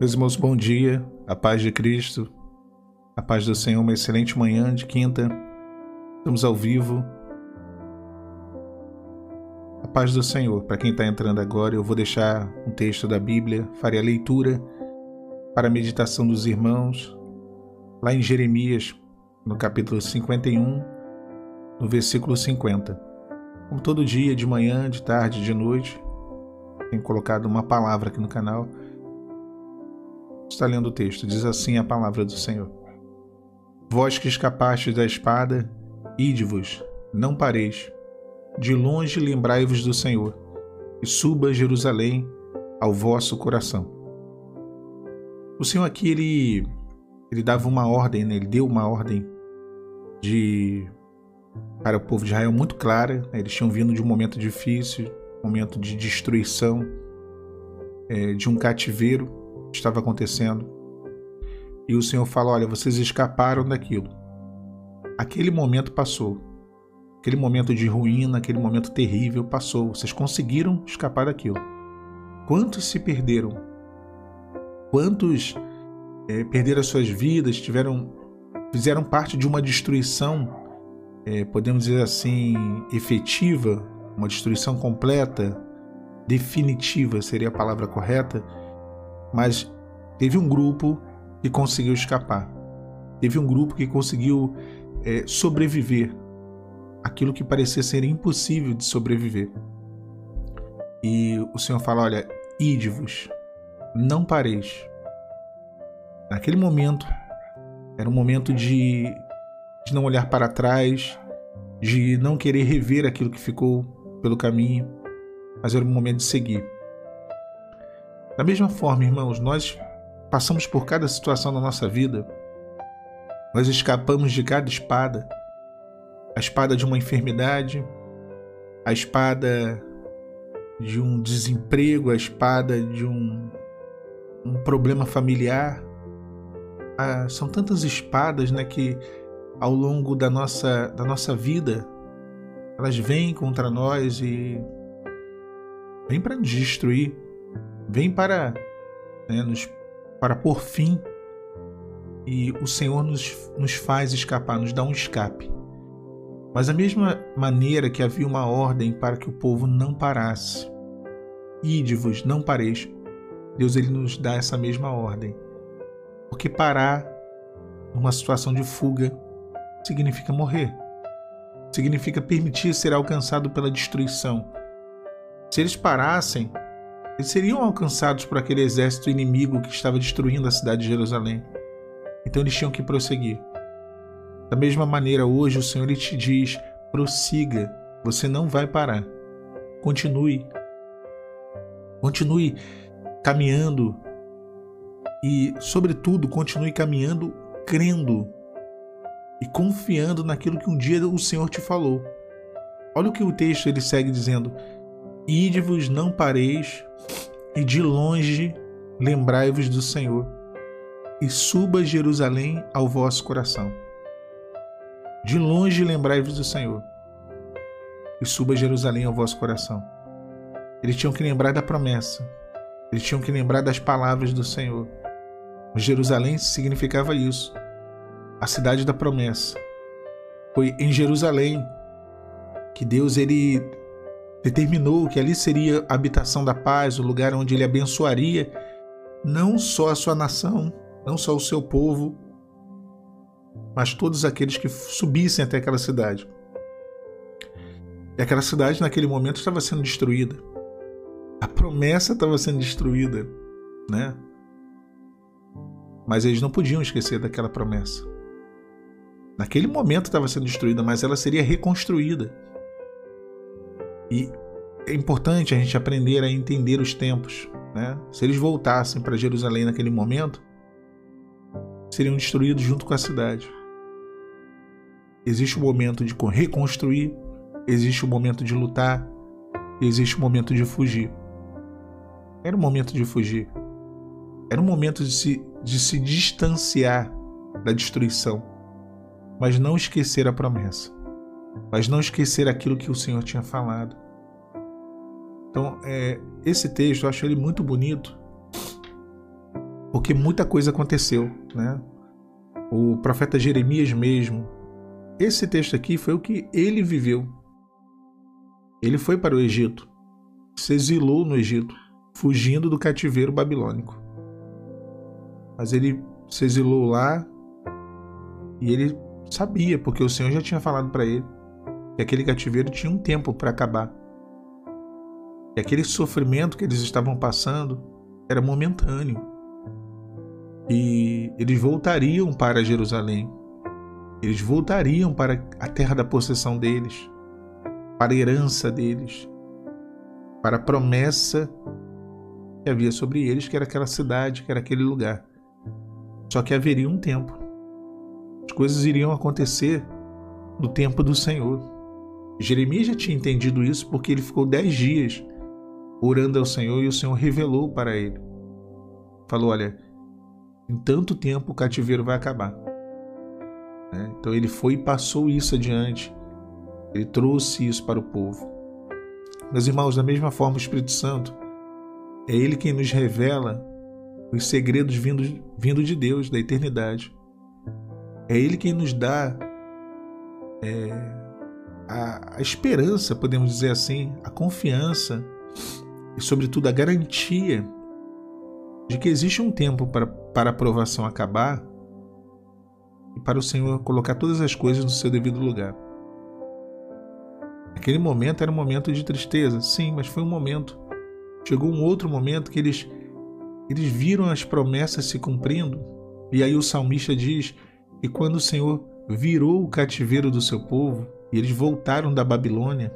Meus irmãos, bom dia, a paz de Cristo, a paz do Senhor, uma excelente manhã de quinta. Estamos ao vivo. A paz do Senhor. Para quem está entrando agora, eu vou deixar um texto da Bíblia, farei a leitura para a meditação dos irmãos, lá em Jeremias, no capítulo 51, no versículo 50. Como todo dia, de manhã, de tarde, de noite, tenho colocado uma palavra aqui no canal está lendo o texto. Diz assim a palavra do Senhor: Vós que escapastes da espada, ide-vos, não pareis. De longe lembrai-vos do Senhor, e suba Jerusalém ao vosso coração. O Senhor aqui ele ele dava uma ordem, né? ele deu uma ordem de para o povo de Israel muito clara. Né? Eles tinham vindo de um momento difícil, momento de destruição, é, de um cativeiro estava acontecendo. E o Senhor fala: Olha, vocês escaparam daquilo. Aquele momento passou. Aquele momento de ruína, aquele momento terrível passou. Vocês conseguiram escapar daquilo. Quantos se perderam? Quantos é, perderam as suas vidas, tiveram, fizeram parte de uma destruição, é, podemos dizer assim, efetiva, uma destruição completa, definitiva seria a palavra correta, mas teve um grupo que conseguiu escapar. Teve um grupo que conseguiu é, sobreviver aquilo que parecia ser impossível de sobreviver. E o Senhor fala: Olha, ide-vos, não pareis. Naquele momento, era um momento de, de não olhar para trás, de não querer rever aquilo que ficou pelo caminho, mas era um momento de seguir. Da mesma forma, irmãos, nós passamos por cada situação da nossa vida, nós escapamos de cada espada. A espada de uma enfermidade, a espada de um desemprego, a espada de um, um problema familiar. Ah, são tantas espadas né, que ao longo da nossa, da nossa vida elas vêm contra nós e vêm para destruir vem para, né, nos, para por fim e o Senhor nos, nos faz escapar, nos dá um escape. Mas da mesma maneira que havia uma ordem para que o povo não parasse, ide-vos, não pareis, Deus ele nos dá essa mesma ordem. Porque parar numa situação de fuga significa morrer. Significa permitir ser alcançado pela destruição. Se eles parassem, eles seriam alcançados por aquele exército inimigo que estava destruindo a cidade de Jerusalém. Então eles tinham que prosseguir. Da mesma maneira, hoje o Senhor te diz: prossiga, você não vai parar. Continue. Continue caminhando e, sobretudo, continue caminhando crendo e confiando naquilo que um dia o Senhor te falou. Olha o que o texto ele segue dizendo: Ide-vos, não pareis, e de longe lembrai-vos do Senhor, e suba Jerusalém ao vosso coração. De longe lembrai-vos do Senhor, e suba Jerusalém ao vosso coração. Eles tinham que lembrar da promessa, eles tinham que lembrar das palavras do Senhor. Jerusalém significava isso, a cidade da promessa. Foi em Jerusalém que Deus ele determinou que ali seria a habitação da paz, o lugar onde ele abençoaria não só a sua nação, não só o seu povo, mas todos aqueles que subissem até aquela cidade. E aquela cidade naquele momento estava sendo destruída. A promessa estava sendo destruída, né? Mas eles não podiam esquecer daquela promessa. Naquele momento estava sendo destruída, mas ela seria reconstruída. E é importante a gente aprender a entender os tempos. Né? Se eles voltassem para Jerusalém naquele momento, seriam destruídos junto com a cidade. Existe o momento de reconstruir, existe o momento de lutar, existe o momento de fugir. Era o momento de fugir. Era o momento de se, de se distanciar da destruição, mas não esquecer a promessa mas não esquecer aquilo que o Senhor tinha falado. Então, é, esse texto eu acho ele muito bonito, porque muita coisa aconteceu, né? O profeta Jeremias mesmo, esse texto aqui foi o que ele viveu. Ele foi para o Egito, se exilou no Egito, fugindo do cativeiro babilônico. Mas ele se exilou lá e ele sabia, porque o Senhor já tinha falado para ele que aquele cativeiro tinha um tempo para acabar. E aquele sofrimento que eles estavam passando era momentâneo. E eles voltariam para Jerusalém. Eles voltariam para a terra da possessão deles, para a herança deles, para a promessa que havia sobre eles, que era aquela cidade, que era aquele lugar. Só que haveria um tempo. As coisas iriam acontecer no tempo do Senhor. Jeremias já tinha entendido isso porque ele ficou dez dias orando ao Senhor e o Senhor revelou para ele. Falou: Olha, em tanto tempo o cativeiro vai acabar. Né? Então ele foi e passou isso adiante. Ele trouxe isso para o povo. Meus irmãos, da mesma forma, o Espírito Santo é Ele quem nos revela os segredos vindos vindo de Deus, da eternidade. É Ele quem nos dá é, a, a esperança, podemos dizer assim, a confiança e, sobretudo, a garantia de que existe um tempo para, para a aprovação acabar e para o Senhor colocar todas as coisas no seu devido lugar. Aquele momento era um momento de tristeza, sim, mas foi um momento. Chegou um outro momento que eles eles viram as promessas se cumprindo. E aí o salmista diz que quando o Senhor virou o cativeiro do seu povo e eles voltaram da Babilônia,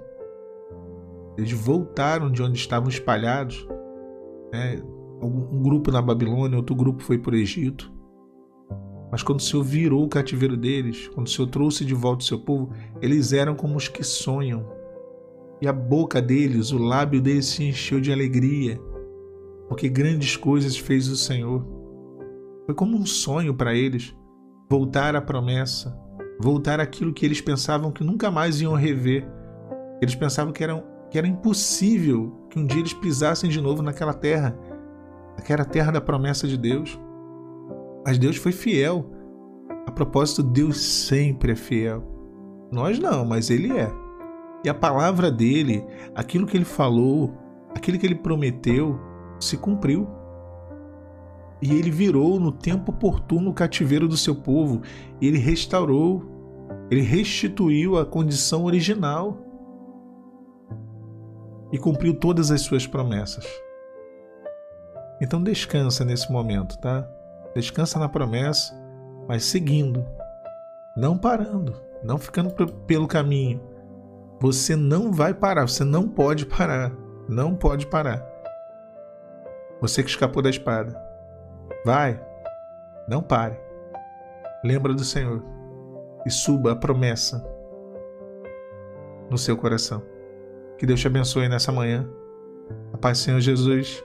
eles voltaram de onde estavam espalhados, né? um grupo na Babilônia, outro grupo foi para o Egito. Mas quando o Senhor virou o cativeiro deles, quando o Senhor trouxe de volta o seu povo, eles eram como os que sonham. E a boca deles, o lábio deles se encheu de alegria, porque grandes coisas fez o Senhor. Foi como um sonho para eles voltar à promessa, voltar àquilo que eles pensavam que nunca mais iam rever. Eles pensavam que era, que era impossível que um dia eles pisassem de novo naquela terra, aquela terra da promessa de Deus. Mas Deus foi fiel. A propósito, Deus sempre é fiel. Nós não, mas Ele é. E a palavra dele, aquilo que ele falou, aquilo que ele prometeu, se cumpriu. E ele virou no tempo oportuno o cativeiro do seu povo. Ele restaurou, ele restituiu a condição original e cumpriu todas as suas promessas. Então descansa nesse momento, tá? Descansa na promessa, mas seguindo, não parando, não ficando pelo caminho. Você não vai parar, você não pode parar, não pode parar. Você que escapou da espada, vai, não pare. Lembra do Senhor e suba a promessa no seu coração. Que Deus te abençoe nessa manhã. A paz do Senhor Jesus